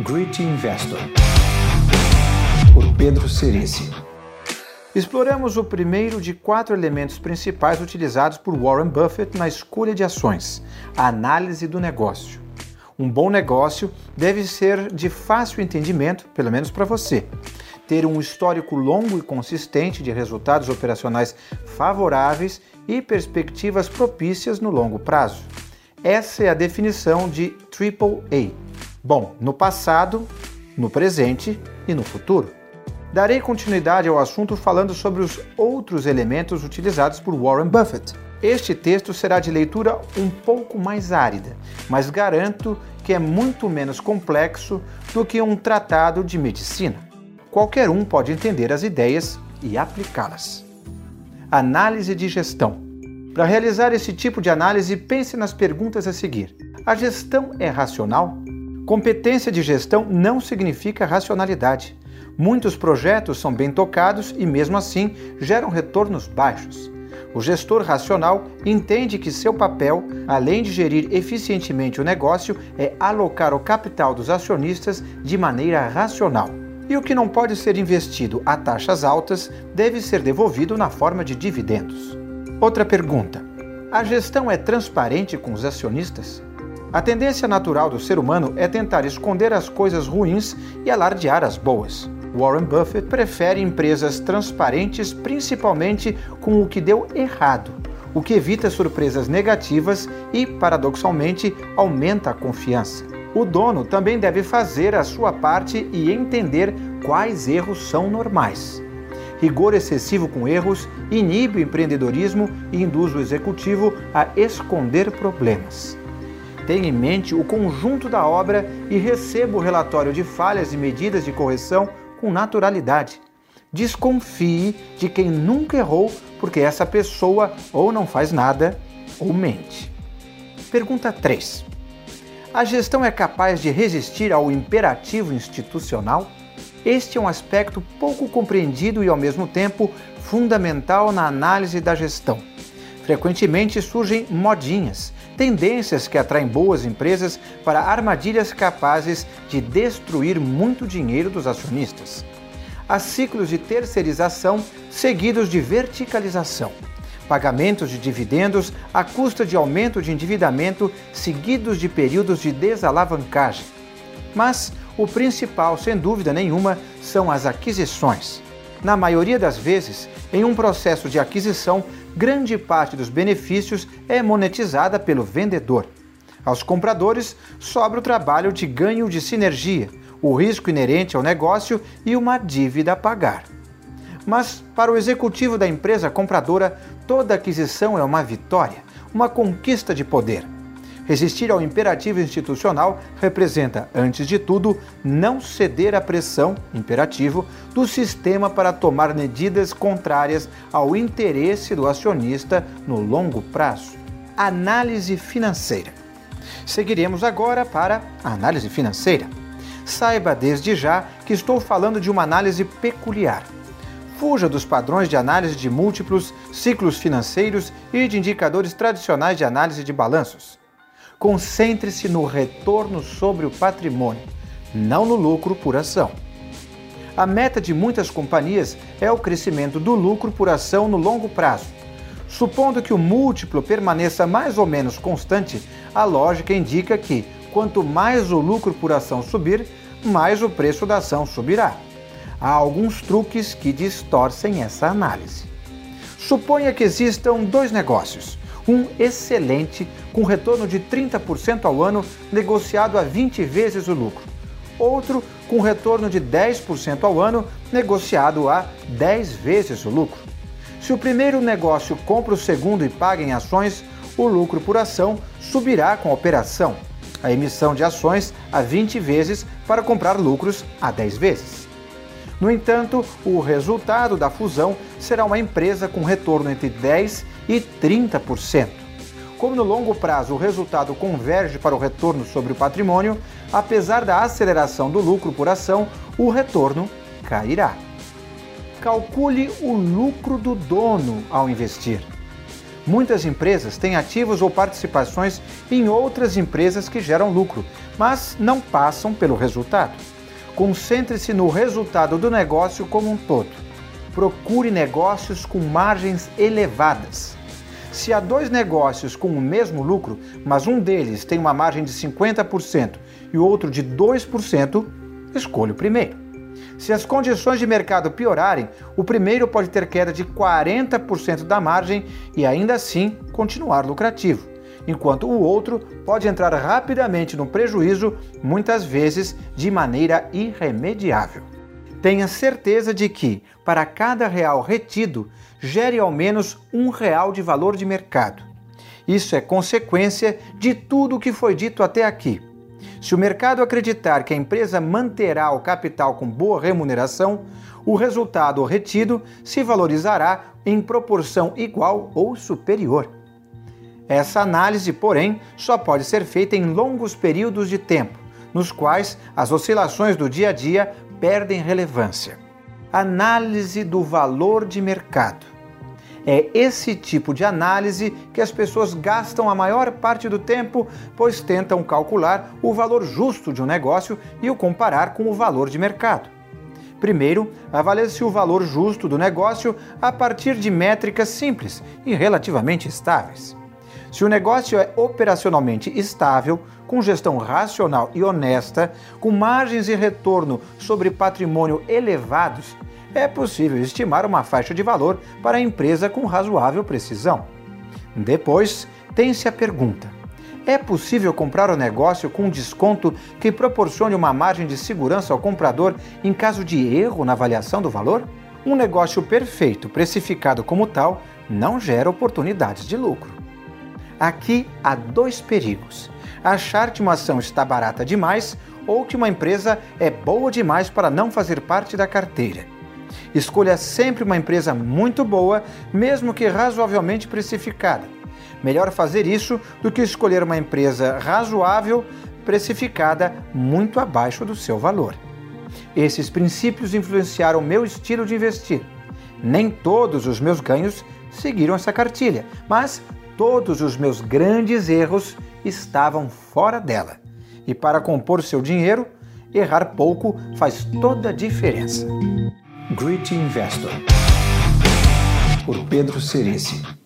Gritty Investor, por Pedro Cerici. Exploramos o primeiro de quatro elementos principais utilizados por Warren Buffett na escolha de ações: a análise do negócio. Um bom negócio deve ser de fácil entendimento, pelo menos para você. Ter um histórico longo e consistente de resultados operacionais favoráveis e perspectivas propícias no longo prazo. Essa é a definição de AAA Bom, no passado, no presente e no futuro. Darei continuidade ao assunto falando sobre os outros elementos utilizados por Warren Buffett. Este texto será de leitura um pouco mais árida, mas garanto que é muito menos complexo do que um tratado de medicina. Qualquer um pode entender as ideias e aplicá-las. Análise de gestão. Para realizar esse tipo de análise, pense nas perguntas a seguir: A gestão é racional? Competência de gestão não significa racionalidade. Muitos projetos são bem tocados e, mesmo assim, geram retornos baixos. O gestor racional entende que seu papel, além de gerir eficientemente o negócio, é alocar o capital dos acionistas de maneira racional. E o que não pode ser investido a taxas altas deve ser devolvido na forma de dividendos. Outra pergunta: a gestão é transparente com os acionistas? A tendência natural do ser humano é tentar esconder as coisas ruins e alardear as boas. Warren Buffett prefere empresas transparentes, principalmente com o que deu errado, o que evita surpresas negativas e, paradoxalmente, aumenta a confiança. O dono também deve fazer a sua parte e entender quais erros são normais. Rigor excessivo com erros inibe o empreendedorismo e induz o executivo a esconder problemas. Tenha em mente o conjunto da obra e receba o relatório de falhas e medidas de correção com naturalidade. Desconfie de quem nunca errou, porque essa pessoa ou não faz nada ou mente. Pergunta 3. A gestão é capaz de resistir ao imperativo institucional? Este é um aspecto pouco compreendido e, ao mesmo tempo, fundamental na análise da gestão. Frequentemente surgem modinhas, tendências que atraem boas empresas para armadilhas capazes de destruir muito dinheiro dos acionistas. Há ciclos de terceirização seguidos de verticalização. Pagamentos de dividendos à custa de aumento de endividamento seguidos de períodos de desalavancagem. Mas o principal, sem dúvida nenhuma, são as aquisições. Na maioria das vezes, em um processo de aquisição, grande parte dos benefícios é monetizada pelo vendedor. Aos compradores sobra o trabalho de ganho de sinergia, o risco inerente ao negócio e uma dívida a pagar. Mas, para o executivo da empresa compradora, toda aquisição é uma vitória, uma conquista de poder. Resistir ao imperativo institucional representa, antes de tudo, não ceder à pressão, imperativo, do sistema para tomar medidas contrárias ao interesse do acionista no longo prazo. Análise financeira. Seguiremos agora para a análise financeira. Saiba desde já que estou falando de uma análise peculiar. Fuja dos padrões de análise de múltiplos, ciclos financeiros e de indicadores tradicionais de análise de balanços. Concentre-se no retorno sobre o patrimônio, não no lucro por ação. A meta de muitas companhias é o crescimento do lucro por ação no longo prazo. Supondo que o múltiplo permaneça mais ou menos constante, a lógica indica que quanto mais o lucro por ação subir, mais o preço da ação subirá. Há alguns truques que distorcem essa análise. Suponha que existam dois negócios um excelente, com retorno de 30% ao ano, negociado a 20 vezes o lucro. Outro com retorno de 10% ao ano, negociado a 10 vezes o lucro. Se o primeiro negócio compra o segundo e paga em ações, o lucro por ação subirá com a operação, a emissão de ações a 20 vezes para comprar lucros a 10 vezes. No entanto, o resultado da fusão será uma empresa com retorno entre 10% e 30%. Como no longo prazo o resultado converge para o retorno sobre o patrimônio, apesar da aceleração do lucro por ação, o retorno cairá. Calcule o lucro do dono ao investir. Muitas empresas têm ativos ou participações em outras empresas que geram lucro, mas não passam pelo resultado. Concentre-se no resultado do negócio como um todo. Procure negócios com margens elevadas. Se há dois negócios com o mesmo lucro, mas um deles tem uma margem de 50% e o outro de 2%, escolha o primeiro. Se as condições de mercado piorarem, o primeiro pode ter queda de 40% da margem e ainda assim continuar lucrativo, enquanto o outro pode entrar rapidamente no prejuízo, muitas vezes de maneira irremediável. Tenha certeza de que, para cada real retido, gere ao menos um real de valor de mercado. Isso é consequência de tudo o que foi dito até aqui. Se o mercado acreditar que a empresa manterá o capital com boa remuneração, o resultado retido se valorizará em proporção igual ou superior. Essa análise, porém, só pode ser feita em longos períodos de tempo, nos quais as oscilações do dia a dia perdem relevância. Análise do valor de mercado. É esse tipo de análise que as pessoas gastam a maior parte do tempo, pois tentam calcular o valor justo de um negócio e o comparar com o valor de mercado. Primeiro, avalie-se o valor justo do negócio a partir de métricas simples e relativamente estáveis. Se o negócio é operacionalmente estável, com gestão racional e honesta, com margens e retorno sobre patrimônio elevados, é possível estimar uma faixa de valor para a empresa com razoável precisão. Depois, tem-se a pergunta: é possível comprar o negócio com um desconto que proporcione uma margem de segurança ao comprador em caso de erro na avaliação do valor? Um negócio perfeito, precificado como tal, não gera oportunidades de lucro. Aqui há dois perigos: achar que uma ação está barata demais ou que uma empresa é boa demais para não fazer parte da carteira. Escolha sempre uma empresa muito boa, mesmo que razoavelmente precificada. Melhor fazer isso do que escolher uma empresa razoável, precificada muito abaixo do seu valor. Esses princípios influenciaram meu estilo de investir. Nem todos os meus ganhos seguiram essa cartilha, mas todos os meus grandes erros estavam fora dela. E para compor seu dinheiro, errar pouco faz toda a diferença. Great Investor, por Pedro Cerici.